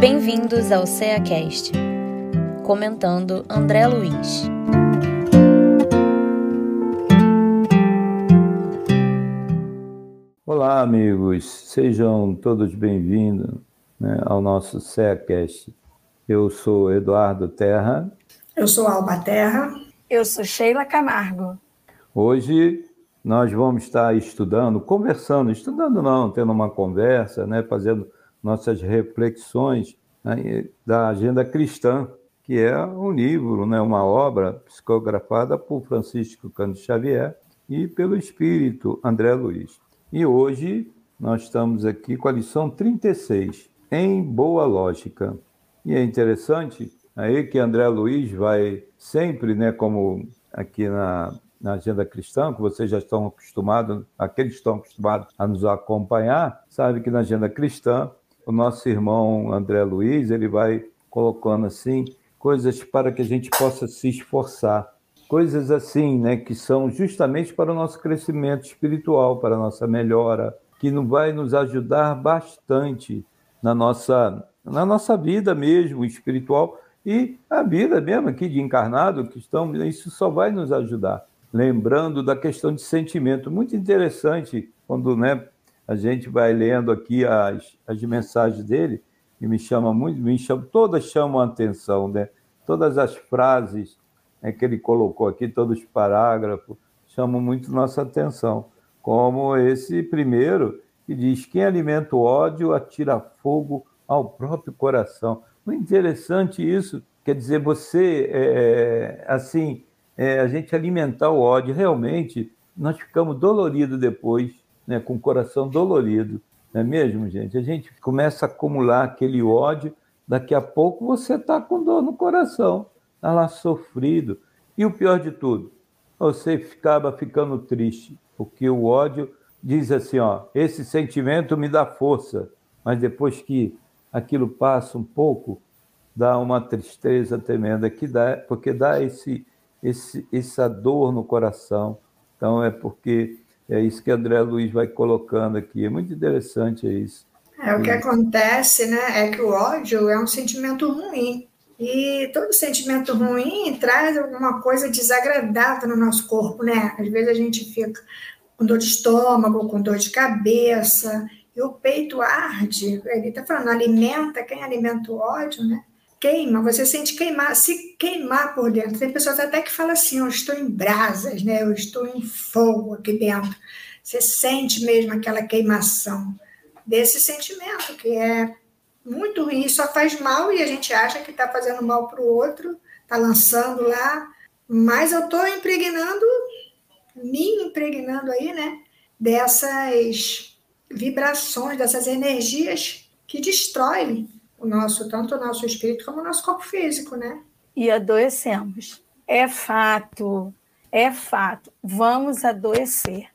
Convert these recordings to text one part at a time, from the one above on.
Bem-vindos ao CEACast. Comentando André Luiz. Olá, amigos. Sejam todos bem-vindos né, ao nosso CEACast. Eu sou Eduardo Terra. Eu sou Alba Terra. Eu sou Sheila Camargo. Hoje nós vamos estar estudando, conversando, estudando não, tendo uma conversa, né, fazendo nossas reflexões né, da agenda cristã, que é um livro, né, uma obra psicografada por Francisco Cândido Xavier e pelo espírito André Luiz. E hoje nós estamos aqui com a lição 36, em boa lógica. E é interessante aí que André Luiz vai sempre, né, como aqui na, na agenda cristã, que vocês já estão acostumados, aqueles que estão acostumados a nos acompanhar, sabe que na agenda cristã, o nosso irmão André Luiz, ele vai colocando assim coisas para que a gente possa se esforçar. Coisas assim, né, que são justamente para o nosso crescimento espiritual, para a nossa melhora, que não vai nos ajudar bastante na nossa na nossa vida mesmo espiritual e a vida mesmo aqui de encarnado que estamos, isso só vai nos ajudar lembrando da questão de sentimento. Muito interessante quando né, a gente vai lendo aqui as, as mensagens dele, e me chama muito, me chama, todas chamam a atenção, né? Todas as frases né, que ele colocou aqui, todos os parágrafos, chamam muito nossa atenção. Como esse primeiro, que diz: quem alimenta o ódio atira fogo ao próprio coração. Muito interessante isso. Quer dizer, você, é, assim, é, a gente alimentar o ódio, realmente nós ficamos doloridos depois, né, com o coração dolorido, não é mesmo, gente? A gente começa a acumular aquele ódio, daqui a pouco você está com dor no coração, está lá sofrido. E o pior de tudo, você acaba ficando triste, porque o ódio diz assim, ó, esse sentimento me dá força, mas depois que aquilo passa um pouco, dá uma tristeza tremenda que dá, porque dá esse esse, essa dor no coração. Então, é porque é isso que André Luiz vai colocando aqui. É muito interessante isso. É, o que acontece né, é que o ódio é um sentimento ruim. E todo sentimento ruim traz alguma coisa desagradável no nosso corpo, né? Às vezes a gente fica com dor de estômago, com dor de cabeça, e o peito arde. Ele está falando, alimenta, quem alimenta o ódio, né? Queima, você sente queimar, se queimar por dentro. Tem pessoas até que falam assim: eu estou em brasas, né? eu estou em fogo aqui dentro. Você sente mesmo aquela queimação desse sentimento que é muito ruim, só faz mal e a gente acha que está fazendo mal para o outro, está lançando lá, mas eu estou impregnando, me impregnando aí, né? Dessas vibrações, dessas energias que destroem o nosso, tanto o nosso espírito como o nosso corpo físico, né? E adoecemos. É fato, é fato. Vamos adoecer.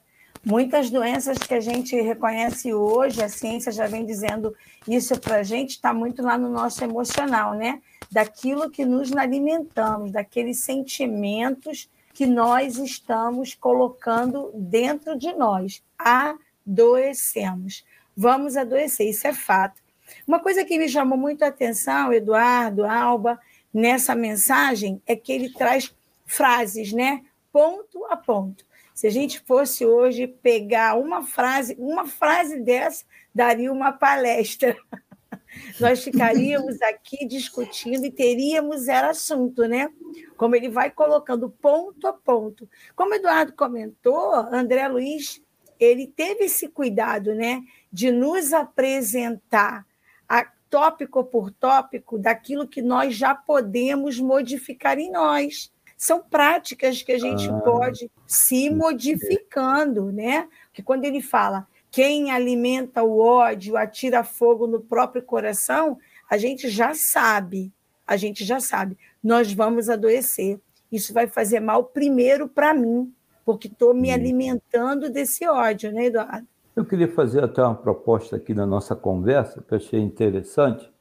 Muitas doenças que a gente reconhece hoje, a ciência já vem dizendo isso para a gente, está muito lá no nosso emocional, né? Daquilo que nos alimentamos, daqueles sentimentos que nós estamos colocando dentro de nós. Adoecemos. Vamos adoecer, isso é fato. Uma coisa que me chamou muito a atenção, Eduardo, Alba, nessa mensagem, é que ele traz frases, né? Ponto a ponto. Se a gente fosse hoje pegar uma frase, uma frase dessa daria uma palestra. Nós ficaríamos aqui discutindo e teríamos era assunto, né? Como ele vai colocando ponto a ponto. Como Eduardo comentou, André Luiz, ele teve esse cuidado, né, de nos apresentar a, tópico por tópico daquilo que nós já podemos modificar em nós. São práticas que a gente ah, pode se modificando, né? Que quando ele fala quem alimenta o ódio atira fogo no próprio coração, a gente já sabe, a gente já sabe, nós vamos adoecer. Isso vai fazer mal primeiro para mim, porque estou me alimentando desse ódio, né, Eduardo? Eu queria fazer até uma proposta aqui na nossa conversa, que eu achei interessante.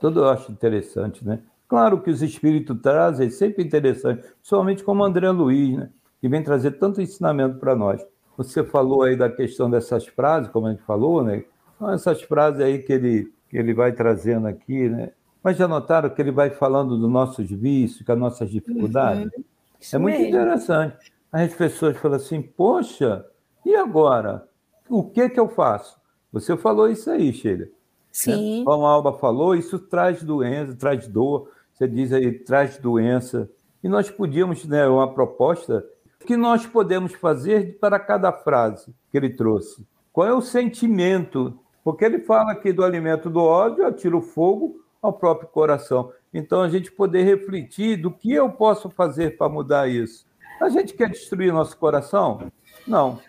Tudo eu acho interessante, né? Claro que os espíritos trazem, é sempre interessante, principalmente como André Luiz, né? Que vem trazer tanto ensinamento para nós. Você falou aí da questão dessas frases, como a gente falou, né? São essas frases aí que ele que ele vai trazendo aqui, né? Mas já notaram que ele vai falando dos nossos vícios, das nossas dificuldades? Uhum. É muito mesmo. interessante. As pessoas falam assim, poxa, e agora? O que que eu faço? Você falou isso aí, Sheila. Né? Sim. Né? Como a Alba falou, isso traz doença, traz dor. Você diz aí, traz doença. E nós podíamos, né, uma proposta, o que nós podemos fazer para cada frase que ele trouxe? Qual é o sentimento? Porque ele fala aqui do alimento do ódio, atira o fogo ao próprio coração. Então, a gente poder refletir do que eu posso fazer para mudar isso. A gente quer destruir nosso coração? Não.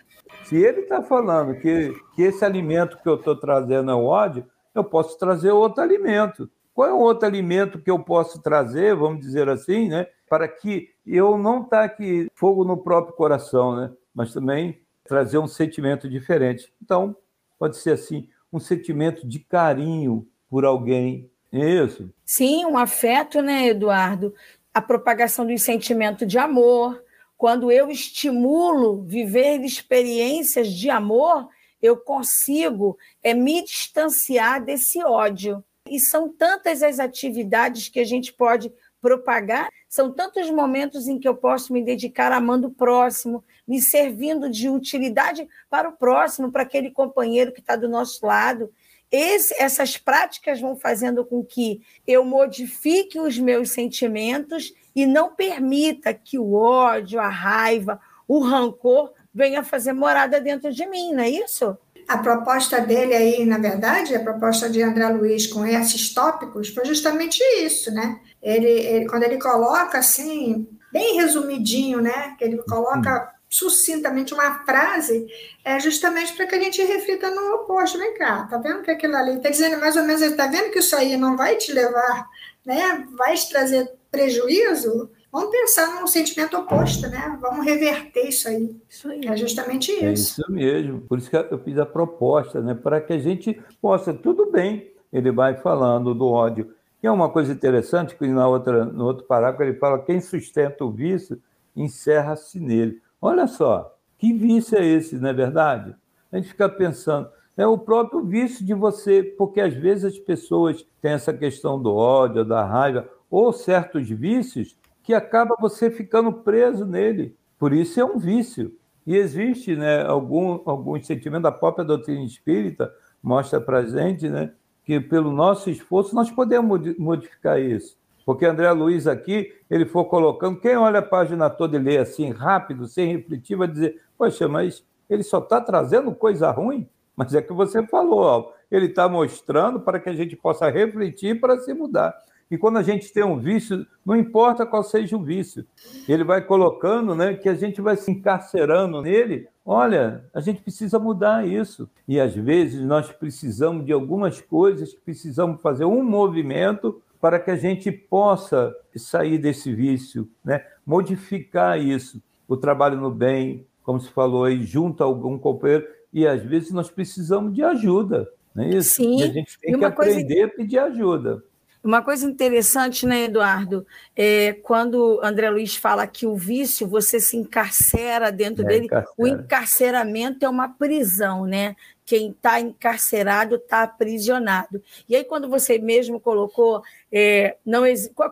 Se ele está falando que, que esse alimento que eu estou trazendo é o ódio, eu posso trazer outro alimento. Qual é o outro alimento que eu posso trazer, vamos dizer assim, né? Para que eu não tá aqui fogo no próprio coração, né? Mas também trazer um sentimento diferente. Então, pode ser assim, um sentimento de carinho por alguém, isso. Sim, um afeto, né, Eduardo? A propagação do sentimento de amor. Quando eu estimulo viver experiências de amor, eu consigo é, me distanciar desse ódio. E são tantas as atividades que a gente pode propagar, são tantos momentos em que eu posso me dedicar amando o próximo, me servindo de utilidade para o próximo, para aquele companheiro que está do nosso lado. Esse, essas práticas vão fazendo com que eu modifique os meus sentimentos e não permita que o ódio, a raiva, o rancor venha fazer morada dentro de mim, não é isso? A proposta dele aí, na verdade, a proposta de André Luiz com esses tópicos foi justamente isso, né? Ele, ele quando ele coloca assim, bem resumidinho, né? Que ele coloca sucintamente uma frase, é justamente para que a gente reflita no oposto. Vem cá, tá vendo que aquilo ali está dizendo mais ou menos, está vendo que isso aí não vai te levar, né? Vai te trazer prejuízo? Vamos pensar num sentimento oposto, né? Vamos reverter isso aí. Isso aí. É justamente isso. É isso mesmo. Por isso que eu fiz a proposta, né? Para que a gente possa, tudo bem, ele vai falando do ódio. E é uma coisa interessante que na outra, no outro parágrafo ele fala: quem sustenta o vício encerra-se nele. Olha só, que vício é esse, não é verdade? A gente fica pensando, é o próprio vício de você, porque às vezes as pessoas têm essa questão do ódio, da raiva, ou certos vícios que acaba você ficando preso nele. Por isso é um vício. E existe né, algum, algum sentimento, da própria doutrina espírita mostra para a gente né, que pelo nosso esforço nós podemos modificar isso. Porque André Luiz aqui, ele for colocando, quem olha a página toda e lê assim, rápido, sem refletir, vai dizer, poxa, mas ele só está trazendo coisa ruim? Mas é que você falou, ó, ele está mostrando para que a gente possa refletir para se mudar. E quando a gente tem um vício, não importa qual seja o vício, ele vai colocando, né, que a gente vai se encarcerando nele. Olha, a gente precisa mudar isso. E às vezes nós precisamos de algumas coisas, precisamos fazer um movimento para que a gente possa sair desse vício, né? modificar isso. O trabalho no bem, como se falou aí, junto a algum companheiro, e às vezes nós precisamos de ajuda, não é isso? Sim. E a gente tem que aprender coisa... a pedir ajuda. Uma coisa interessante, né, Eduardo? É quando André Luiz fala que o vício você se encarcera dentro é, dele, encarcera. o encarceramento é uma prisão, né? Quem está encarcerado está aprisionado. E aí, quando você mesmo colocou é, não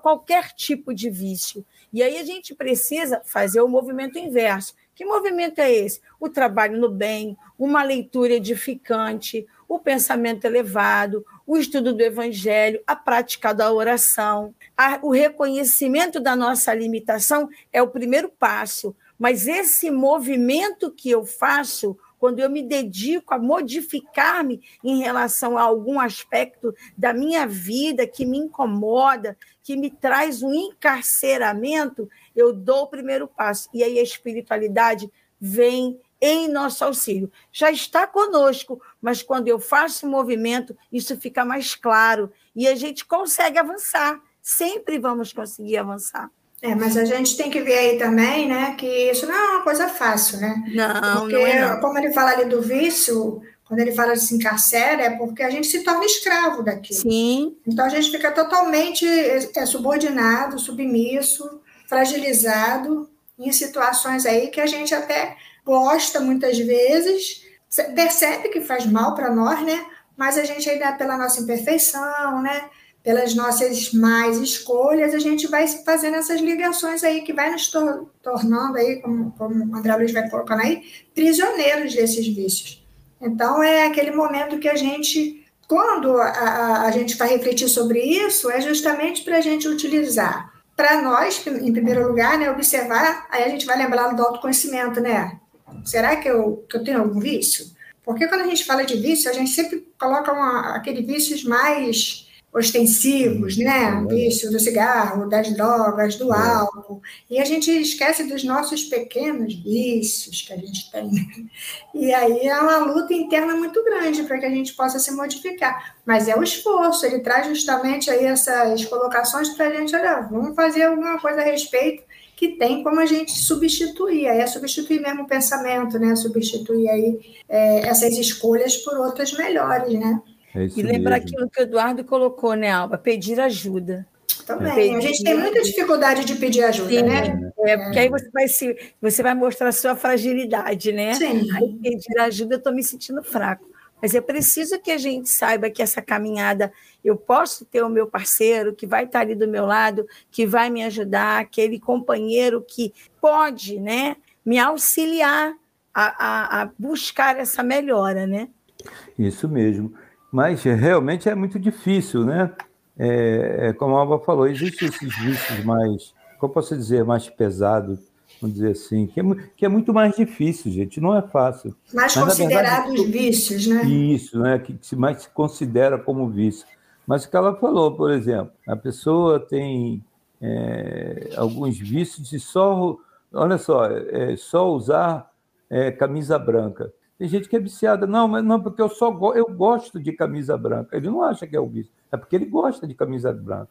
qualquer tipo de vício, e aí a gente precisa fazer o movimento inverso. Que movimento é esse? O trabalho no bem, uma leitura edificante, o pensamento elevado, o estudo do evangelho, a prática da oração. A, o reconhecimento da nossa limitação é o primeiro passo, mas esse movimento que eu faço, quando eu me dedico a modificar-me em relação a algum aspecto da minha vida que me incomoda, que me traz um encarceramento, eu dou o primeiro passo. E aí a espiritualidade vem em nosso auxílio. Já está conosco, mas quando eu faço o movimento, isso fica mais claro e a gente consegue avançar. Sempre vamos conseguir avançar. É, mas a gente tem que ver aí também, né, que isso não é uma coisa fácil, né? Não, porque, não é não. como ele fala ali do vício, quando ele fala de se encarcera, é porque a gente se torna escravo daquilo. Sim. Então a gente fica totalmente é, subordinado, submisso, fragilizado em situações aí que a gente até gosta muitas vezes, percebe que faz mal para nós, né? mas a gente ainda, pela nossa imperfeição, né? pelas nossas más escolhas, a gente vai fazendo essas ligações aí que vai nos tor tornando aí, como, como o André Luiz vai colocando aí, prisioneiros desses vícios. Então, é aquele momento que a gente, quando a, a, a gente vai refletir sobre isso, é justamente para a gente utilizar, para nós, em primeiro lugar, né, observar, aí a gente vai lembrar do autoconhecimento, né? Será que eu, que eu tenho algum vício? Porque quando a gente fala de vício, a gente sempre coloca uma, aquele vícios mais ostensivos, né? Vício do cigarro, das drogas, do é. álcool. E a gente esquece dos nossos pequenos vícios que a gente tem. E aí é uma luta interna muito grande para que a gente possa se modificar. Mas é o esforço, ele traz justamente aí essas colocações para a gente, olha, vamos fazer alguma coisa a respeito que tem como a gente substituir, aí é substituir mesmo o pensamento, né? Substituir aí é, essas escolhas por outras melhores, né? É e lembrar aquilo que o Eduardo colocou, né, Alba? Pedir ajuda. Também. Pedir... A gente tem muita dificuldade de pedir ajuda, Sim, né? É, porque aí você vai, se, você vai mostrar a sua fragilidade, né? Sim. Aí pedir ajuda, eu estou me sentindo fraco. Mas é preciso que a gente saiba que essa caminhada, eu posso ter o meu parceiro que vai estar ali do meu lado, que vai me ajudar, aquele companheiro que pode né, me auxiliar a, a, a buscar essa melhora, né? Isso mesmo. Mas realmente é muito difícil, né? É, é, como a Alba falou, existem esses vícios mais, como posso dizer, mais pesados, vamos dizer assim, que é, que é, muito mais difícil, gente, não é fácil. Mais Mas, considerados verdade, vícios, né? Isso, né? Que, que mais se considera como vício. Mas o que ela falou, por exemplo, a pessoa tem é, alguns vícios de só, olha só, é, só usar é, camisa branca. Tem gente que é viciada, não, mas não, porque eu só go eu gosto de camisa branca. Ele não acha que é o vício, é porque ele gosta de camisa branca.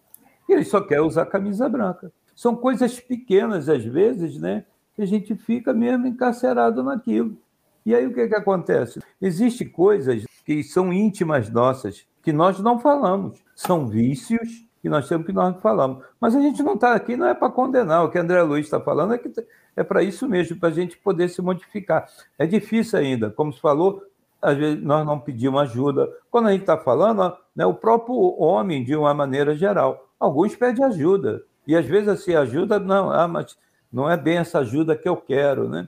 E ele só quer usar camisa branca. São coisas pequenas, às vezes, né? Que a gente fica mesmo encarcerado naquilo. E aí o que, que acontece? Existem coisas que são íntimas nossas, que nós não falamos. São vícios que nós temos que nós falamos. Mas a gente não está aqui, não é para condenar. O que André Luiz está falando é que é para isso mesmo, para a gente poder se modificar. É difícil ainda, como se falou, às vezes nós não pedimos ajuda. Quando a gente está falando, né, o próprio homem, de uma maneira geral, alguns pedem ajuda. E às vezes assim, ajuda, não, ah, mas não é bem essa ajuda que eu quero, né?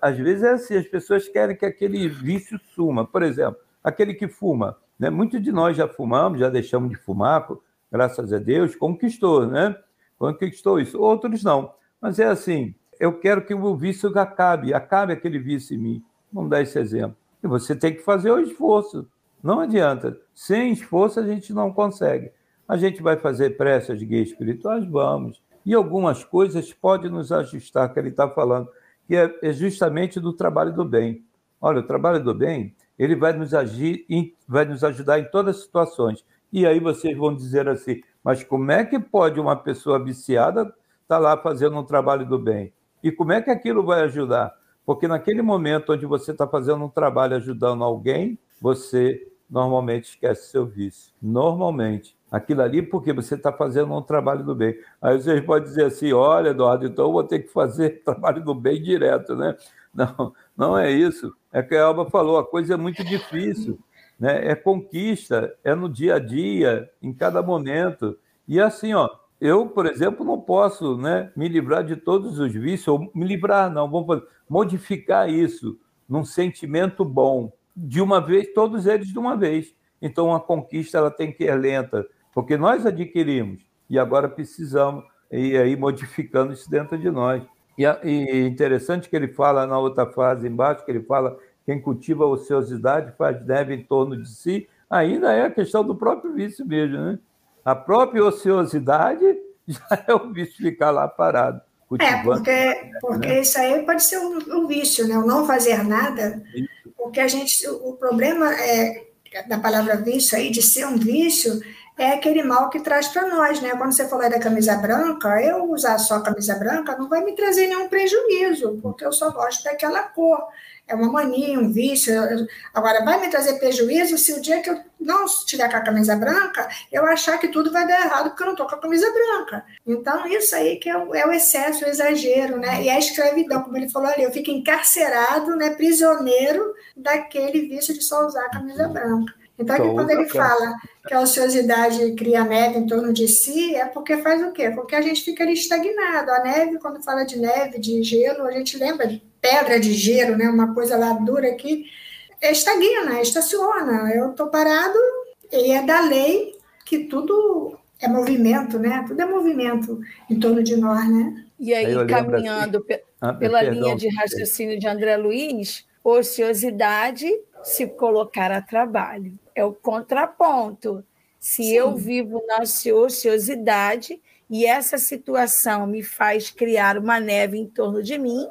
Às vezes é assim, as pessoas querem que aquele vício suma. Por exemplo, aquele que fuma. Né? Muitos de nós já fumamos, já deixamos de fumar, graças a Deus, conquistou, né? Conquistou isso. Outros não. Mas é assim, eu quero que o vício acabe, acabe aquele vício em mim. Vamos dar esse exemplo. E você tem que fazer o esforço. Não adianta. Sem esforço a gente não consegue. A gente vai fazer preces de guias espirituais? Vamos. E algumas coisas podem nos ajustar, que ele está falando, que é, é justamente do trabalho do bem. Olha, o trabalho do bem, ele vai nos agir, vai nos ajudar em todas as situações. E aí vocês vão dizer assim, mas como é que pode uma pessoa viciada estar tá lá fazendo um trabalho do bem? E como é que aquilo vai ajudar? Porque naquele momento onde você está fazendo um trabalho ajudando alguém, você normalmente esquece seu vício. Normalmente. Aquilo ali porque você está fazendo um trabalho do bem. Aí vocês podem dizer assim: olha, Eduardo, então eu vou ter que fazer trabalho do bem direto, né? Não, não é isso. É que a Alba falou, a coisa é muito difícil. Né? É conquista, é no dia a dia, em cada momento. E assim, ó, eu, por exemplo, não posso né, me livrar de todos os vícios, ou me livrar, não, vamos modificar isso num sentimento bom, de uma vez, todos eles de uma vez. Então, a conquista ela tem que ir lenta, porque nós adquirimos e agora precisamos ir aí modificando isso dentro de nós. E, e interessante que ele fala na outra frase embaixo, que ele fala quem cultiva a ociosidade faz neve em torno de si, ainda é a questão do próprio vício mesmo, né? A própria ociosidade já é o vício ficar lá parado. É, porque, porque né? isso aí pode ser um, um, vício, né? O não fazer nada, porque a gente, o problema é, da palavra vício aí, de ser um vício, é aquele mal que traz para nós, né? Quando você falou da camisa branca, eu usar só camisa branca não vai me trazer nenhum prejuízo, porque eu só gosto daquela cor é uma mania, um vício. Agora, vai me trazer prejuízo se o dia que eu não estiver com a camisa branca, eu achar que tudo vai dar errado porque eu não estou com a camisa branca. Então, isso aí que é o, é o, excesso, o exagero, né? E a escravidão, como ele falou ali, eu fico encarcerado, né, prisioneiro daquele vício de só usar a camisa branca. Então, aqui, quando ele fala que a ociosidade cria neve em torno de si, é porque faz o quê? Porque a gente fica ali estagnado. A neve, quando fala de neve, de gelo, a gente lembra de pedra de gelo, né? uma coisa lá dura que estagna, estaciona. Eu estou parado e é da lei que tudo é movimento, né? Tudo é movimento em torno de nós, né? E aí, aí caminhando assim, ah, pela perdão, linha de raciocínio de André Luiz, ociosidade se colocar a trabalho. É o contraponto. Se Sim. eu vivo na ociosidade e essa situação me faz criar uma neve em torno de mim,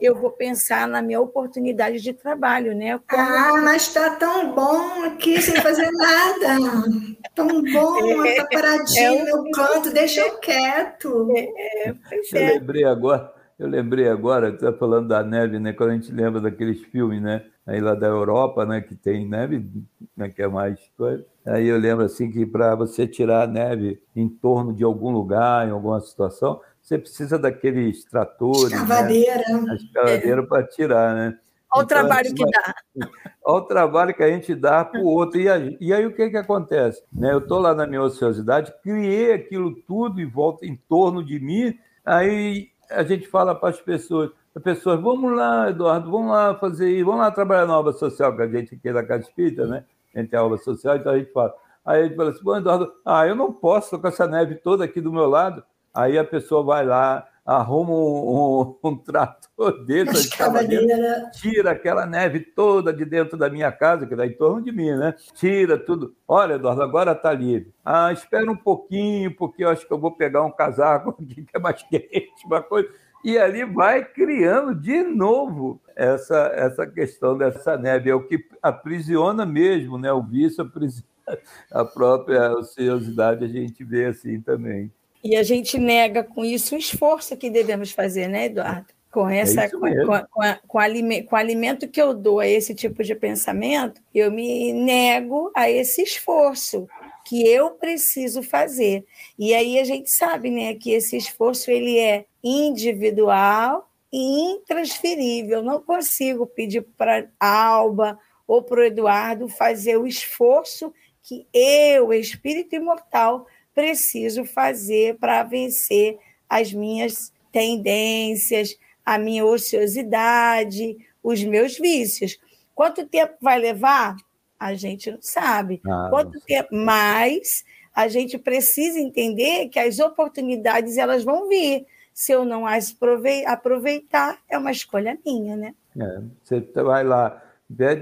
eu vou pensar na minha oportunidade de trabalho, né? Como... Ah, mas está tão bom aqui sem fazer nada. Tão bom, está paradinho é, no canto, deixa eu quieto. É, é, eu é. lembrei agora, eu lembrei agora, está falando da neve, né? Quando a gente lembra daqueles filmes, né? Aí lá da Europa, né? Que tem neve, né, que é mais coisa. Aí eu lembro assim que para você tirar a neve em torno de algum lugar, em alguma situação, você precisa daqueles tratores. Escavadeira. Né? Escavadeira é. para tirar, né? Olha então, o trabalho que dá. Olha o trabalho que a gente dá para o outro. E aí, e aí, o que, que acontece? Né? Eu estou lá na minha ociosidade, criei aquilo tudo e volta em torno de mim, aí a gente fala para as pessoas, as pessoas, vamos lá, Eduardo, vamos lá fazer isso, vamos lá trabalhar na obra social, que a gente aqui da Casa Espírita, né? A gente é a obra social, então a gente fala. Aí gente fala assim, bom, Eduardo, ah, eu não posso, com essa neve toda aqui do meu lado. Aí a pessoa vai lá, arruma um, um, um trator desse, tira aquela neve toda de dentro da minha casa, que dá em torno de mim, né? Tira tudo. Olha, Eduardo, agora está livre. Ah, espera um pouquinho, porque eu acho que eu vou pegar um casaco aqui que é mais quente, uma coisa. E ali vai criando de novo essa, essa questão dessa neve. É o que aprisiona mesmo, né? O vício aprisiona a própria ociosidade, a gente vê assim também. E a gente nega com isso o esforço que devemos fazer, né, Eduardo? Com, é essa, é com, com, com, a, com, o alimento que eu dou a esse tipo de pensamento, eu me nego a esse esforço que eu preciso fazer. E aí a gente sabe né, que esse esforço ele é individual e intransferível. Eu não consigo pedir para a Alba ou para o Eduardo fazer o esforço que eu, espírito imortal, preciso fazer para vencer as minhas tendências, a minha ociosidade, os meus vícios. Quanto tempo vai levar? A gente não sabe. Ah, Quanto não tempo mais a gente precisa entender que as oportunidades elas vão vir. Se eu não as aproveitar, é uma escolha minha, né? É, você vai lá,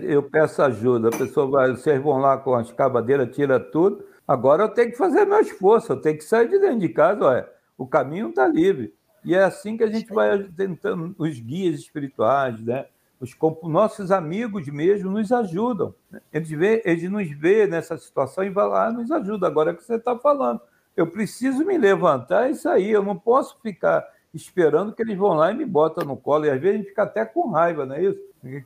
eu peço ajuda, a pessoa vai, vocês vão lá com as cavadeiras, tira tudo, Agora eu tenho que fazer meu esforço, eu tenho que sair de dentro de casa, olha, o caminho está livre. E é assim que a gente vai tentando, os guias espirituais, né? Os nossos amigos mesmo nos ajudam. Né? Eles, vê, eles nos vê nessa situação e vão lá, nos ajuda. Agora é que você está falando. Eu preciso me levantar e sair. Eu não posso ficar esperando que eles vão lá e me botam no colo. E às vezes a gente fica até com raiva, não é isso?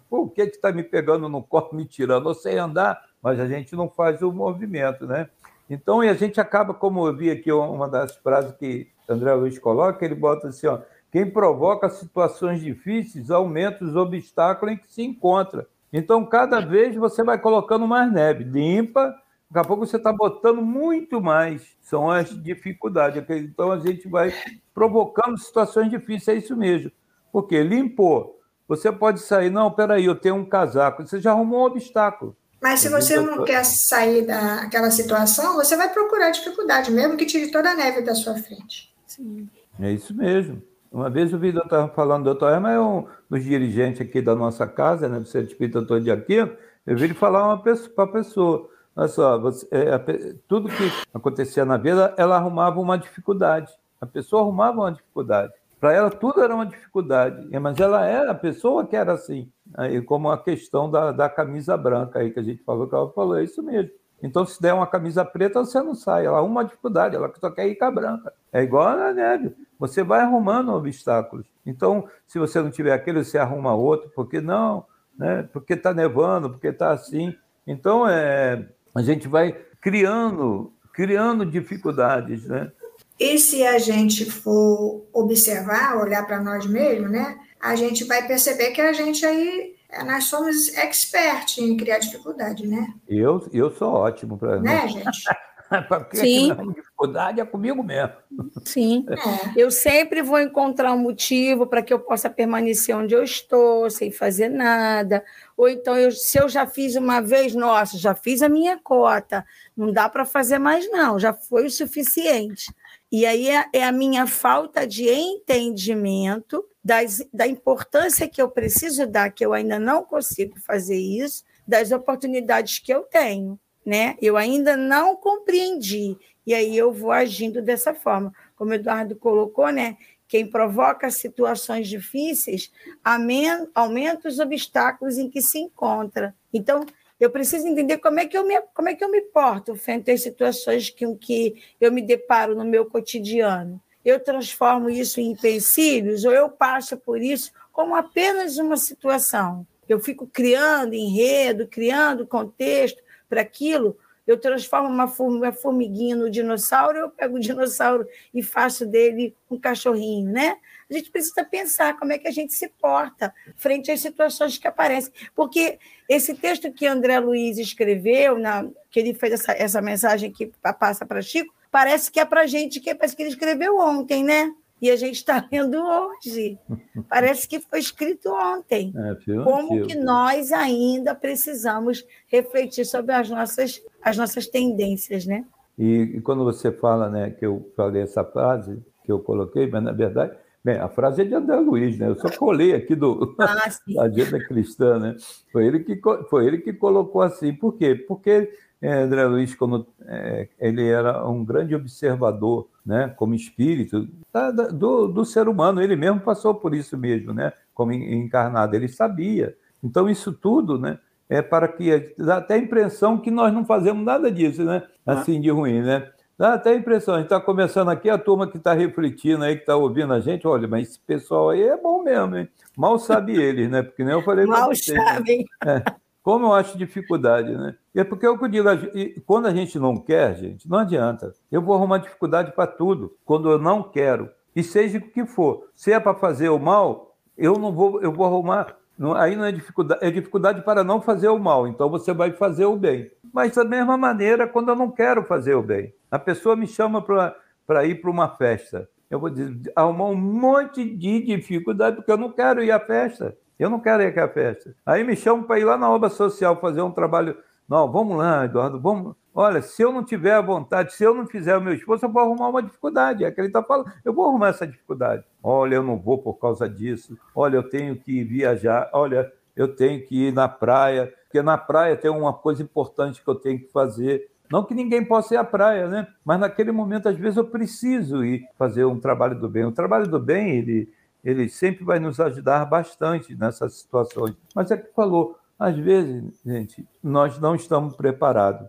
Pô, o que está me pegando no colo, me tirando? Eu sei andar, mas a gente não faz o movimento, né? Então, e a gente acaba, como eu vi aqui uma das frases que André Luiz coloca, ele bota assim, ó, quem provoca situações difíceis aumenta os obstáculos em que se encontra. Então, cada vez você vai colocando mais neve, limpa, daqui a pouco você está botando muito mais. São as dificuldades. Então, a gente vai provocando situações difíceis, é isso mesmo. Porque limpou. Você pode sair, não, peraí, eu tenho um casaco. Você já arrumou um obstáculo. Mas se você não quer sair daquela situação, você vai procurar dificuldade, mesmo que tire toda a neve da sua frente. Sim. É isso mesmo. Uma vez o Vitor estava falando, doutor Emma é um dos dirigentes aqui da nossa casa, né, do Centro Espírita Antônio de Aquino, eu vi ele falar para a pessoa, olha só, você, é, tudo que acontecia na vida, ela arrumava uma dificuldade. A pessoa arrumava uma dificuldade. Para ela tudo era uma dificuldade, mas ela era a pessoa que era assim. Aí, como a questão da, da camisa branca aí que a gente falou, que ela falou, é isso mesmo. Então, se der uma camisa preta, você não sai. Ela arruma uma dificuldade, ela só quer ir com a branca. É igual a neve. Você vai arrumando obstáculos. Então, se você não tiver aquele, você arruma outro, porque não, né? porque está nevando, porque está assim. Então, é, a gente vai criando, criando dificuldades. Né? E se a gente for observar, olhar para nós mesmos, né? a gente vai perceber que a gente aí é, nós somos expert em criar dificuldade, né? Eu, eu sou ótimo para Né, gente? Porque Sim. a dificuldade é comigo mesmo. Sim. É. Eu sempre vou encontrar um motivo para que eu possa permanecer onde eu estou, sem fazer nada. Ou então, eu- se eu já fiz uma vez, nossa, já fiz a minha cota, não dá para fazer mais, não, já foi o suficiente. E aí é, é a minha falta de entendimento das, da importância que eu preciso dar, que eu ainda não consigo fazer isso, das oportunidades que eu tenho. Né? Eu ainda não compreendi. E aí eu vou agindo dessa forma. Como o Eduardo colocou, né? Quem provoca situações difíceis aumenta os obstáculos em que se encontra. Então, eu preciso entender como é que eu me, como é que eu me porto frente às situações com que eu me deparo no meu cotidiano. Eu transformo isso em empecilhos ou eu passo por isso como apenas uma situação. Eu fico criando enredo, criando contexto para aquilo, eu transformo uma form- uma formiguinha no dinossauro, eu pego o dinossauro e faço dele um cachorrinho, né? A gente precisa pensar como é que a gente se porta frente às situações que aparecem. Porque esse texto que André Luiz escreveu, na, que ele fez essa, essa mensagem que pa- passa para Chico, parece que é para gente, que parece que ele escreveu ontem, né? E a gente está lendo hoje. Parece que foi escrito ontem É, viu? como Viu? que nós ainda precisamos refletir sobre as nossas, as nossas tendências, né? E, e quando você fala, né, que eu falei essa frase que eu coloquei, mas na verdade, bem, a frase é de André Luiz, né? Eu só colei aqui do Ah, da agenda cristã, né? Foi ele que foi ele que colocou assim. Por quê? Porque André Luiz, quando é, ele era um grande observador, né, como espírito da- da- do, do ser humano, ele mesmo passou por isso mesmo, né, como en- encarnado, ele sabia. Então isso tudo, né, é para que dá até a impressão que nós não fazemos nada disso, né, assim de ruim, né. Dá até a impressão, a gente está começando aqui, a turma que está refletindo aí, que está ouvindo a gente, olha, mas esse pessoal aí é bom mesmo, hein? Mal sabe eles, né? Porque nem eu falei Mal vocês, né? sabem. Como eu acho dificuldade, né? É porque é eu digo, quando a gente não quer, gente, não adianta. Eu vou arrumar dificuldade para tudo, quando eu não quero. E seja o que for. Se é para fazer o mal, eu não vou, eu vou arrumar. aí não é dificuldade, é dificuldade para não fazer o mal. Então você vai fazer o bem. Mas da mesma maneira, quando eu não quero fazer o bem, a pessoa me chama para ir para uma festa. Eu vou dizer, arrumar um monte de dificuldade, porque eu não quero ir à festa. Eu não quero ir à festa. Aí me chamam para ir lá na obra social fazer um trabalho. Não, vamos lá, Eduardo, vamos. Olha, se eu não tiver a vontade, se eu não fizer o meu esforço, eu vou arrumar uma dificuldade. É que ele está falando, eu vou arrumar essa dificuldade. Olha, eu não vou por causa disso. Olha, eu tenho que viajar. Olha, eu tenho que ir na praia, porque na praia tem uma coisa importante que eu tenho que fazer. Não que ninguém possa ir à praia, né? Mas naquele momento, às vezes, eu preciso ir fazer um trabalho do bem. O trabalho do bem, ele, ele sempre vai nos ajudar bastante nessas situações. Mas é que falou, às vezes, gente, nós não estamos preparados.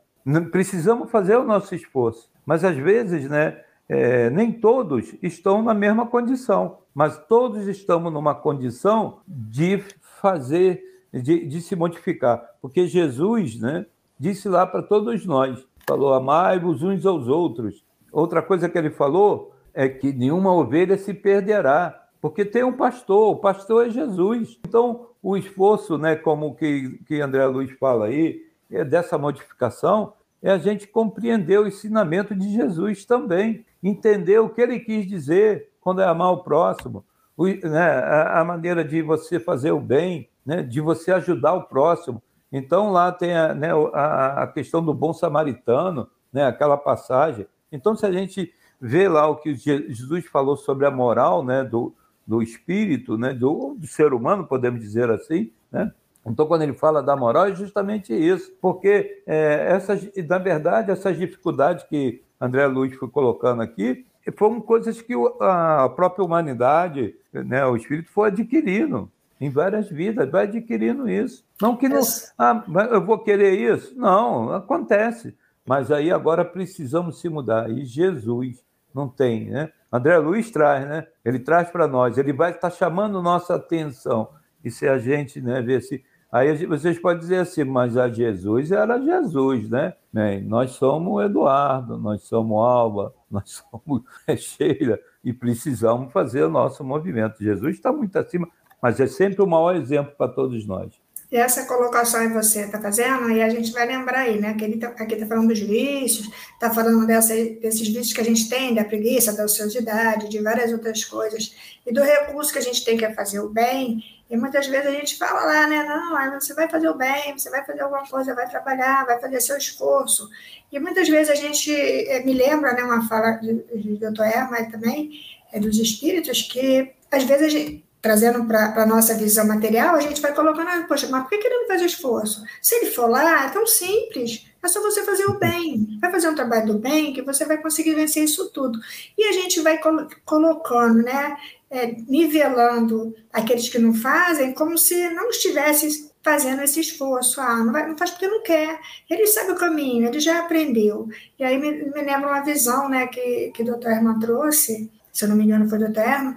Precisamos fazer o nosso esforço, mas às vezes, né, é, nem todos estão na mesma condição, mas todos estamos numa condição de fazer, de, de se modificar, porque Jesus, né, disse lá para todos nós, falou, amai-vos uns aos outros. Outra coisa que ele falou é que nenhuma ovelha se perderá, porque tem um pastor, o pastor é Jesus. Então, o esforço, né, como que, que André Luiz fala aí, é dessa modificação, é a gente compreender o ensinamento de Jesus também, entender o que ele quis dizer quando é amar o próximo, o, né, a, a, maneira de você fazer o bem, né, de você ajudar o próximo. Então, lá tem a, né, a, a questão do bom samaritano, né, aquela passagem. Então, se a gente vê lá o que Jesus falou sobre a moral né, do, do espírito, né, do, do ser humano, podemos dizer assim, né? Então, quando ele fala da moral, é justamente isso, porque, é, essas, na verdade, essas dificuldades que André Luiz foi colocando aqui foram coisas que a própria humanidade, né, o espírito, foi adquirindo em várias vidas, vai adquirindo isso. Não que não. Ah, eu vou querer isso? Não, acontece. Mas aí agora precisamos se mudar. E Jesus não tem, né? André Luiz traz, né? Ele traz para nós, ele vai estar tá chamando nossa atenção. E se a gente né, ver se. Aí vocês podem dizer assim, mas a Jesus era Jesus, né? Bem, nós somos Eduardo, nós somos Alba, nós somos Sheila, e precisamos fazer o nosso movimento. Jesus está muito acima, mas é sempre o maior exemplo para todos nós. Essa colocação que você está fazendo, aí a gente vai lembrar aí, né? Que ele tá, aqui está falando dos vícios, está falando dessa, desses vícios que a gente tem, da preguiça, da ociosidade, de várias outras coisas, e do recurso que a gente tem que é fazer o bem. E muitas vezes a gente fala lá, né? Não, você vai fazer o bem, você vai fazer alguma coisa, vai trabalhar, vai fazer seu esforço. E muitas vezes a gente eh, me lembra, né? Uma fala de, de Dr. Erma também, é dos espíritos, que às vezes a gente trazendo para a nossa visão material, a gente vai colocando, ah, poxa, mas por que ele não faz esforço? Se ele for lá, é tão simples, é só você fazer o bem. Vai fazer um trabalho do bem que você vai conseguir vencer isso tudo. E a gente vai col colocando, né, é, nivelando aqueles que não fazem como se não estivesse fazendo esse esforço. Ah, não, vai, não faz porque não quer. Ele sabe o caminho, ele já aprendeu. E aí me, me lembra uma visão né, que, que o doutor Herman trouxe, se eu não me engano foi o doutor Herman,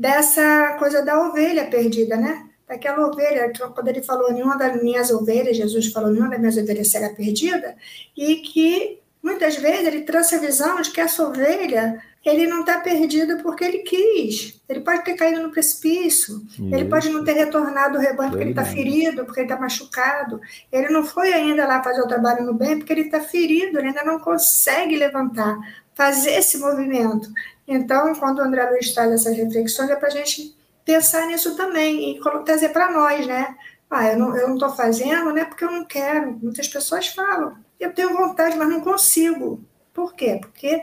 dessa coisa da ovelha perdida, né? Daquela ovelha, quando ele falou, nenhuma das minhas ovelhas, Jesus falou, nenhuma das minhas ovelhas será perdida, e que muitas vezes ele trouxe a visão de que essa ovelha ele não está perdido porque ele quis. Ele pode ter caído no precipício, Isso. ele pode não ter retornado ao rebanho porque ele está ferido, porque ele está machucado. Ele não foi ainda lá fazer o trabalho no bem porque ele está ferido, ele ainda não consegue levantar, fazer esse movimento. Então, quando o André Luiz traz essas reflexões, é para a gente pensar nisso também e trazer para nós, né? Ah, eu não estou fazendo, né? Porque eu não quero. Muitas pessoas falam. Eu tenho vontade, mas não consigo. Por quê? Porque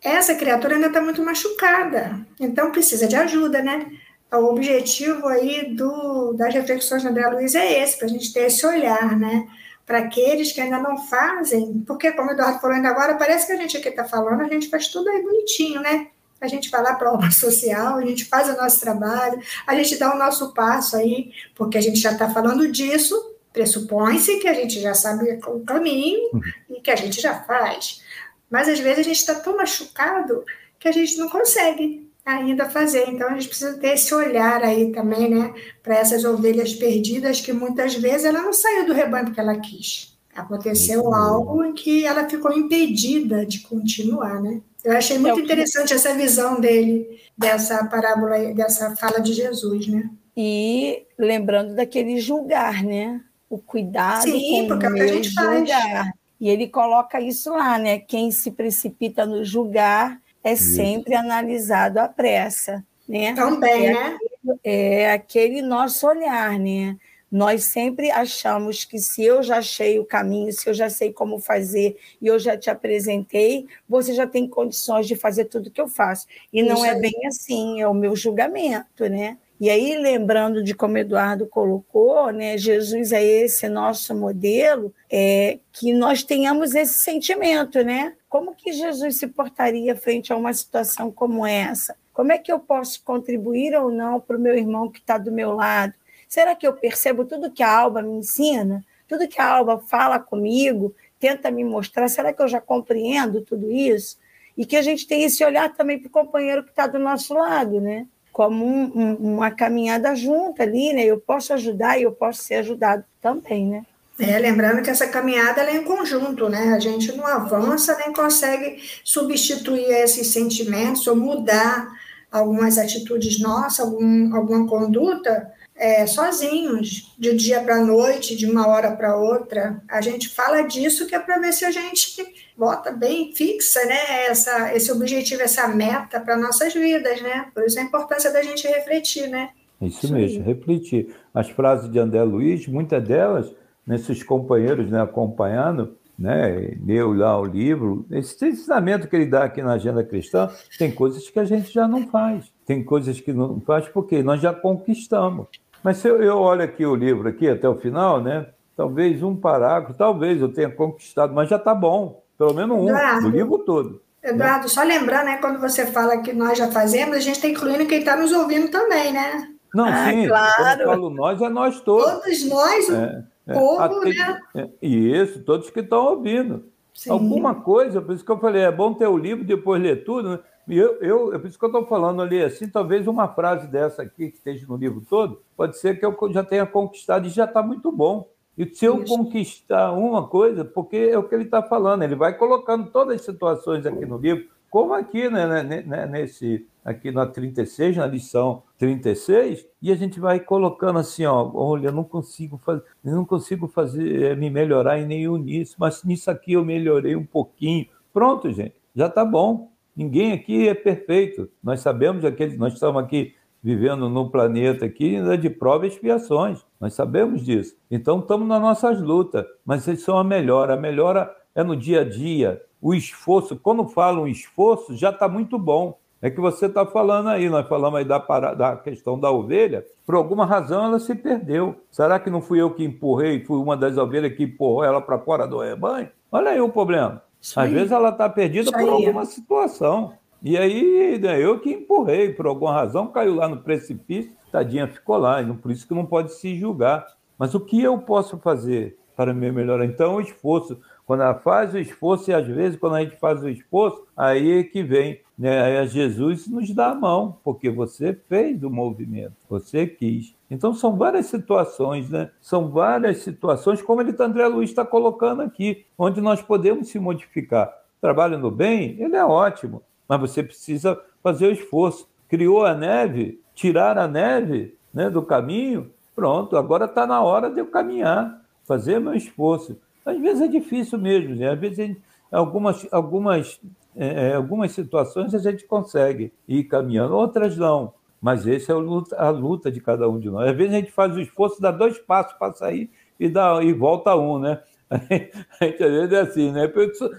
essa criatura ainda está muito machucada. Então, precisa de ajuda, né? O objetivo aí do, das reflexões do André Luiz é esse, para a gente ter esse olhar, né? Para aqueles que ainda não fazem, porque, como o Eduardo falou ainda agora, parece que a gente aqui está falando, a gente faz tudo aí bonitinho, né? A gente vai lá para a obra social, a gente faz o nosso trabalho, a gente dá o nosso passo aí, porque a gente já está falando disso, pressupõe-se que a gente já sabe o caminho uhum. e que a gente já faz. Mas às vezes a gente está tão machucado que a gente não consegue ainda fazer. Então a gente precisa ter esse olhar aí também, né, para essas ovelhas perdidas que muitas vezes ela não saiu do rebanho porque ela quis. Aconteceu algo em que ela ficou impedida de continuar, né? Eu achei muito é interessante essa visão dele, dessa parábola, dessa fala de Jesus, né? E lembrando daquele julgar, né? O cuidado Sim, com porque é o que a gente julgar. Faz. E ele coloca isso lá, né? Quem se precipita no julgar é sempre analisado à pressa, né? Também, é né? Aquele, é aquele nosso olhar, né? Nós sempre achamos que se eu já achei o caminho, se eu já sei como fazer e eu já te apresentei, você já tem condições de fazer tudo que eu faço. E não é bem assim, é o meu julgamento, né? E aí, lembrando de como Eduardo colocou, né, Jesus é esse nosso modelo, é, que nós tenhamos esse sentimento, né? Como que Jesus se portaria frente a uma situação como essa? Como é que eu posso contribuir ou não para o meu irmão que está do meu lado? Será que eu percebo tudo que a Alba me ensina? Tudo que a Alba fala comigo, tenta me mostrar? Será que eu já compreendo tudo isso? E que a gente tem esse olhar também para o companheiro que está do nosso lado, né? Como um, um, uma caminhada junta ali, né? Eu posso ajudar e eu posso ser ajudado também, né? É, lembrando que essa caminhada é em conjunto, né? A gente não avança nem consegue substituir esses sentimentos ou mudar algumas atitudes nossas, algum, alguma conduta é, sozinhos, de dia para noite, de uma hora para outra. A gente fala disso que é para ver se a gente bota bem fixa, né, essa, esse objetivo, essa meta para nossas vidas, né? Por isso a importância da gente refletir, né? Isso, isso mesmo, aí. refletir. As frases de André Luiz, muitas delas, nesses companheiros né, acompanhando, né, leu lá o livro, esse ensinamento que ele dá aqui na agenda cristã, tem coisas que a gente já não faz, tem coisas que não faz porque nós já conquistamos. Mas se eu, eu olho aqui o livro aqui até o final, né? Talvez um parágrafo, talvez eu tenha conquistado, mas já está bom. Pelo menos um, Eduardo, do livro todo. Eduardo, né? só lembrar, né, quando você fala que nós já fazemos, a gente está incluindo quem está nos ouvindo também, né? Não, ah, sim, claro. quando eu falo nós, é nós todos. Todos nós, é, o é, povo, até, né? É, isso, todos que estão ouvindo. Sim. Alguma coisa, por isso que eu falei, é bom ter o livro e depois ler tudo, né? E eu, eu, é por isso que eu estou falando ali assim, talvez uma frase dessa aqui, que esteja no livro todo, pode ser que eu já tenha conquistado e já está muito bom. E se eu isso. conquistar uma coisa, porque é o que ele está falando, ele vai colocando todas as situações aqui no livro, como aqui, né, né, né nesse, aqui na 36, na lição 36, e a gente vai colocando assim, ó, olha, eu não consigo fazer, não consigo fazer eh, me melhorar em nenhum nisso, mas nisso aqui eu melhorei um pouquinho. Pronto, gente, já está bom. Ninguém aqui é perfeito. Nós sabemos aqueles, nós estamos aqui vivendo num planeta aqui de prova e expiações. Nós sabemos disso. Então estamos nas nossas lutas, mas isso são a melhora. A melhora é no dia a dia. O esforço, quando falam esforço, já está muito bom. É que você está falando aí, nós falamos aí da, da questão da ovelha, por alguma razão ela se perdeu. Será que não fui eu que empurrei, fui uma das ovelhas que empurrou ela para fora do rebanho? Olha aí o problema. Às vezes ela está perdida por alguma situação. E aí, né, eu que empurrei, por alguma razão, caiu lá no precipício, tadinha ficou lá, e por isso que não pode se julgar. Mas o que eu posso fazer para me melhorar? Então, o esforço. Quando ela faz o esforço, e às vezes, quando a gente faz o esforço, aí é que vem. Né? Aí Jesus nos dá a mão, porque você fez o movimento, você quis. Então, são várias situações, né? São várias situações, como ele, André Luiz está colocando aqui, onde nós podemos se modificar. Trabalho no bem, ele é ótimo mas você precisa fazer o esforço. Criou a neve, tirar a neve né, do caminho, pronto, agora está na hora de eu caminhar, fazer meu esforço. Às vezes é difícil mesmo, né? às vezes algumas, algumas, é, é, algumas situações a gente consegue ir caminhando, outras não. Mas essa é a luta, a luta de cada um de nós. Às vezes a gente faz o esforço, dá dois passos para sair e, dá, e volta um, né? A gente às vezes é assim, né?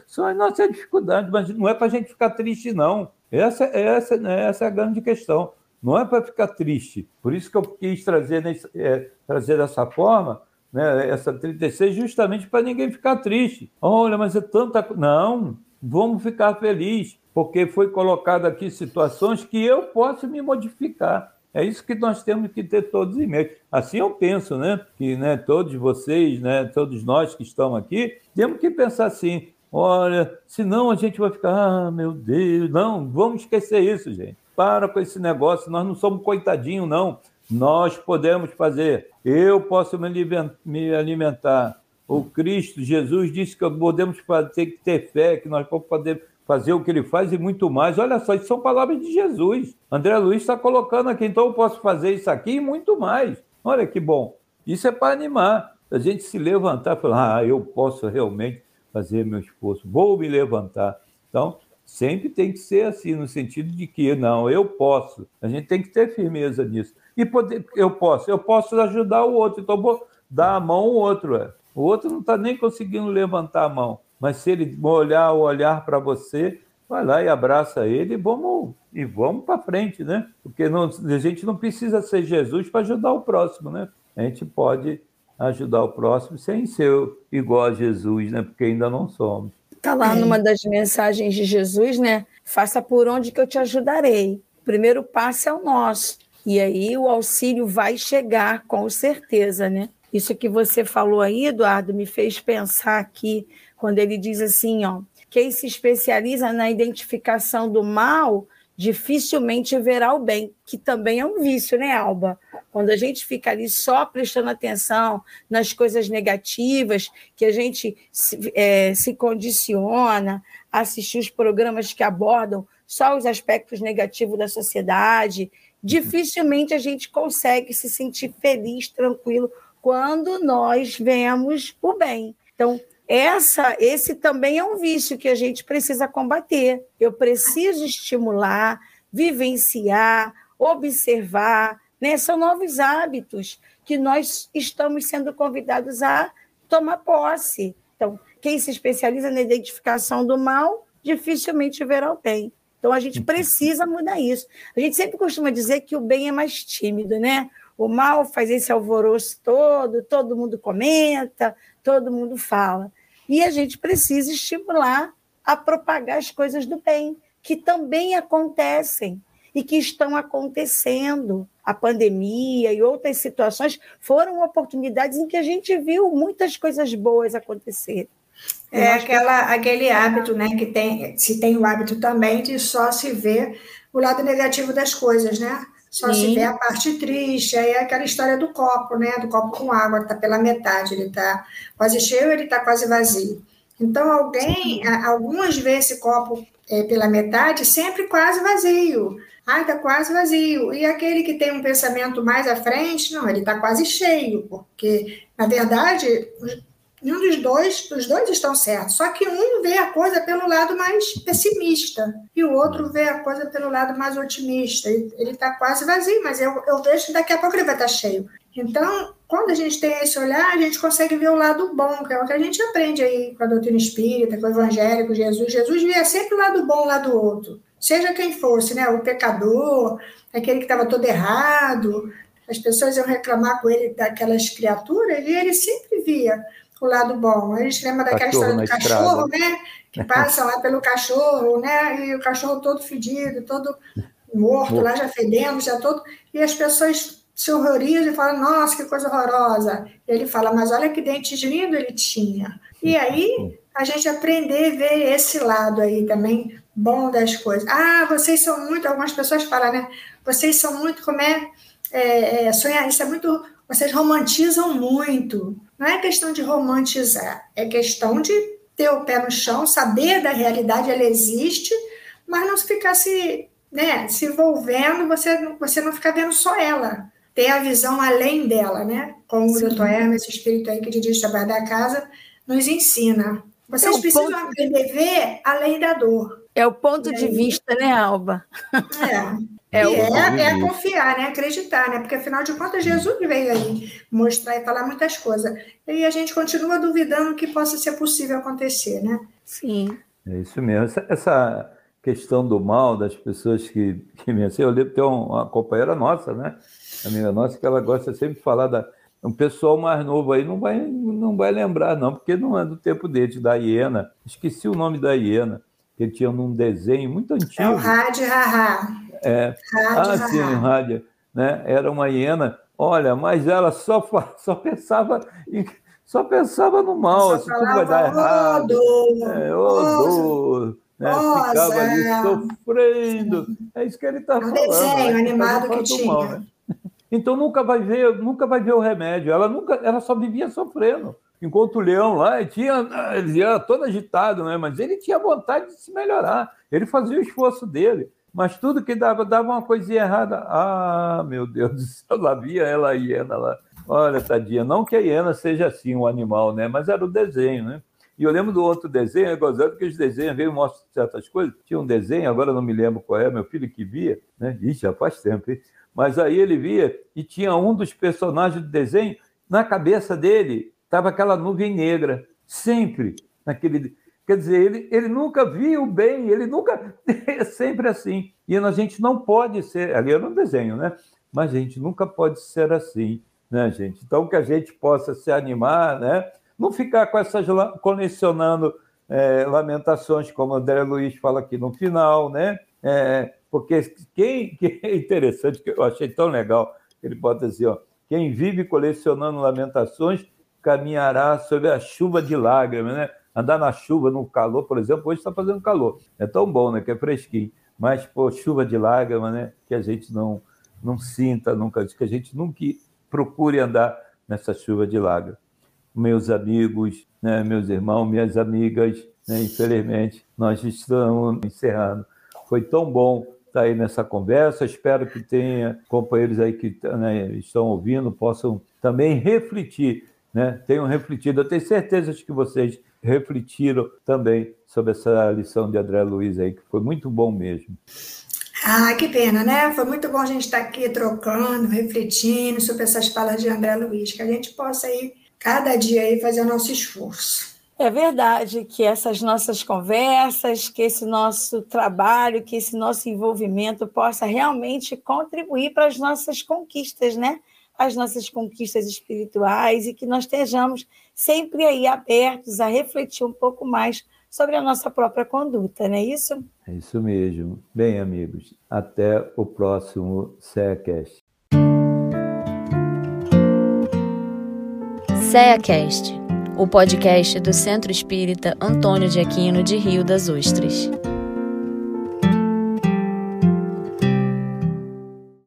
São as nossas dificuldades, mas não é para a gente ficar triste, não. Essa, essa, né? essa é a grande questão. Não é para ficar triste. Por isso que eu quis trazer, nesse, é, trazer dessa forma, né, essa 36, justamente para ninguém ficar triste. Olha, mas é tanta. Não, vamos ficar felizes, porque foi colocado aqui situações que eu posso me modificar. É isso que nós temos que ter todos em mente. Assim eu penso, né? Que né, todos vocês, né, todos nós que estão aqui, temos que pensar assim: olha, senão a gente vai ficar, ah, meu Deus, não, vamos esquecer isso, gente. Para com esse negócio, nós não somos coitadinhos, não. Nós podemos fazer. Eu posso me alimentar. O Cristo, Jesus disse que podemos ter que ter fé, que nós podemos fazer o que ele faz e muito mais. Olha só, isso são palavras de Jesus. André Luiz está colocando aqui, então eu posso fazer isso aqui e muito mais. Olha que bom. Isso é para animar. A gente se levantar e falar, ah, eu posso realmente fazer meu esforço, vou me levantar. Então, sempre tem que ser assim, no sentido de que, não, eu posso. A gente tem que ter firmeza nisso. E poder, eu posso, eu posso ajudar o outro, então vou dar a mão ao outro. É. O outro não está nem conseguindo levantar a mão mas se ele olhar o olhar para você, vai lá e abraça ele e vamos, e vamos para frente, né? Porque não, a gente não precisa ser Jesus para ajudar o próximo, né? A gente pode ajudar o próximo sem ser igual a Jesus, né? Porque ainda não somos. Está lá numa das mensagens de Jesus, né? Faça por onde que eu te ajudarei. O primeiro passo é o nosso. E aí o auxílio vai chegar, com certeza, né? Isso que você falou aí, Eduardo, me fez pensar aqui quando ele diz assim, ó, quem se especializa na identificação do mal dificilmente verá o bem, que também é um vício, né, Alba? Quando a gente fica ali só prestando atenção nas coisas negativas, que a gente se, é, se condiciona a assistir os programas que abordam só os aspectos negativos da sociedade, dificilmente a gente consegue se sentir feliz, tranquilo, quando nós vemos o bem. Então, essa, esse também é um vício que a gente precisa combater. Eu preciso estimular, vivenciar, observar. Né? São novos hábitos que nós estamos sendo convidados a tomar posse. Então, quem se especializa na identificação do mal dificilmente verá o bem. Então, a gente precisa mudar isso. A gente sempre costuma dizer que o bem é mais tímido, né? O mal faz esse alvoroço todo, todo mundo comenta, todo mundo fala. E a gente precisa estimular a propagar as coisas do bem, que também acontecem e que estão acontecendo. A pandemia e outras situações foram oportunidades em que a gente viu muitas coisas boas acontecer. É aquela, aquele hábito, né, que tem, se tem o hábito também de só se ver o lado negativo das coisas, né? Só Sim. se vê a parte triste, aí é aquela história do copo, né? Do copo com água, que está pela metade, ele está quase cheio, ele está quase vazio. Então, alguém, algumas vê esse copo é, pela metade, sempre quase vazio. Ah, está quase vazio. E aquele que tem um pensamento mais à frente, não, ele está quase cheio, porque, na verdade, nenhum dos dois, os dois estão certos. Só que um vê a coisa pelo lado mais pessimista e o outro vê a coisa pelo lado mais otimista. Ele está quase vazio, mas eu, eu vejo que daqui a pouco ele vai estar tá cheio. Então, quando a gente tem esse olhar, a gente consegue ver o lado bom, que é o que a gente aprende aí com a doutrina espírita, com o evangelho, com Jesus. Jesus via sempre o lado bom, o lado outro. Seja quem fosse, né? O pecador, aquele que estava todo errado. As pessoas iam reclamar com ele daquelas criaturas e ele sempre via o lado bom. A gente lembra daquela história do cachorro, né? Que passa lá pelo cachorro, né? E o cachorro todo fedido, todo morto, morto. lá já fedendo, já todo. E as pessoas se horrorizam e falam, nossa, que coisa horrorosa. E ele fala, mas olha que dentes lindos ele tinha. E aí a gente aprender a ver esse lado aí também bom das coisas. Ah, vocês são muito, algumas pessoas falam, né? Vocês são muito, como é, é, é sonhar, isso é muito, vocês romantizam muito. Não é questão de romantizar, é questão de ter o pé no chão, saber da realidade, ela existe, mas não ficar se, né, se envolvendo, você, você não ficar vendo só ela. Ter a visão além dela, né? Como Sim. o doutor Hermes, esse espírito aí que dirige o trabalho da casa, nos ensina. Vocês é precisam ponto... aprender a ver além da dor. É o ponto de vista, né, Alba? É. É, e é, é confiar, né? Acreditar, né? Porque afinal de contas, Jesus veio aí mostrar e falar muitas coisas. E a gente continua duvidando que possa ser possível acontecer, né? Sim. É isso mesmo. Essa, essa questão do mal das pessoas que, que me assim, eu lembro ter uma companheira nossa, né? Amiga nossa, que ela gosta sempre de falar da. Um pessoal mais novo aí não vai, não vai lembrar, não, porque não é do tempo dele, da hiena. Esqueci o nome da hiena, que ele tinha num desenho muito antigo. É o Rádio Haha. É, ah, sim, rádio, né? Era uma hiena. Olha, mas ela só, só pensava em, só pensava no mal, se tudo vai dar errado. É, odor, né? Ficava ali sofrendo. É isso que ele está falando. desenho né? animado que tinha. Mal, né? Então nunca vai ver, nunca vai ver o remédio. Ela nunca, ela só vivia sofrendo. Enquanto o leão lá, ele tinha, ele era todo agitado, né? Mas ele tinha vontade de se melhorar. Ele fazia o esforço dele. Mas tudo que dava, dava uma coisinha errada. Ah, meu Deus do céu, lá via ela a hiena lá. Olha, tadinha, não que a hiena seja assim, um animal, né? Mas era o desenho, né? E eu lembro do outro desenho, é gozando que os desenhos veio mostram certas coisas. Tinha um desenho, agora não me lembro qual é, meu filho que via, né? Ixi, já faz tempo, hein? Mas aí ele via e tinha um dos personagens do desenho, na cabeça dele estava aquela nuvem negra, sempre naquele Quer dizer, ele, ele nunca viu bem, ele nunca. É sempre assim. E a gente não pode ser. Ali eu não desenho, né? Mas a gente nunca pode ser assim, né, gente? Então, que a gente possa se animar, né? Não ficar com essas. colecionando é, lamentações, como André Luiz fala aqui no final, né? É, porque quem, que é interessante, que eu achei tão legal, ele pode dizer, ó, quem vive colecionando lamentações caminhará sob a chuva de lágrimas, né? Andar na chuva, no calor, por exemplo, hoje está fazendo calor. É tão bom, né? Que é fresquinho. Mas, pô, chuva de lágrima, né? Que a gente não, não sinta nunca, que a gente nunca procure andar nessa chuva de lágrima. Meus amigos, né, meus irmãos, minhas amigas, né, infelizmente, nós estamos encerrando. Foi tão bom estar aí nessa conversa. Espero que tenha companheiros aí que né, estão ouvindo possam também refletir, né? Tenham refletido. Eu tenho certeza de que vocês refletiram também sobre essa lição de André Luiz aí, que foi muito bom mesmo. Ah, que pena, né? Foi muito bom a gente estar aqui trocando, refletindo sobre essas falas de André Luiz, que a gente possa aí, cada dia aí, fazer o nosso esforço. É verdade que essas nossas conversas, que esse nosso trabalho, que esse nosso envolvimento possa realmente contribuir para as nossas conquistas, né? as nossas conquistas espirituais e que nós estejamos sempre aí abertos a refletir um pouco mais sobre a nossa própria conduta, não é isso? É isso mesmo. Bem, amigos, até o próximo SEACast. SEACast, o podcast do Centro Espírita Antônio de Aquino de Rio das Ostras.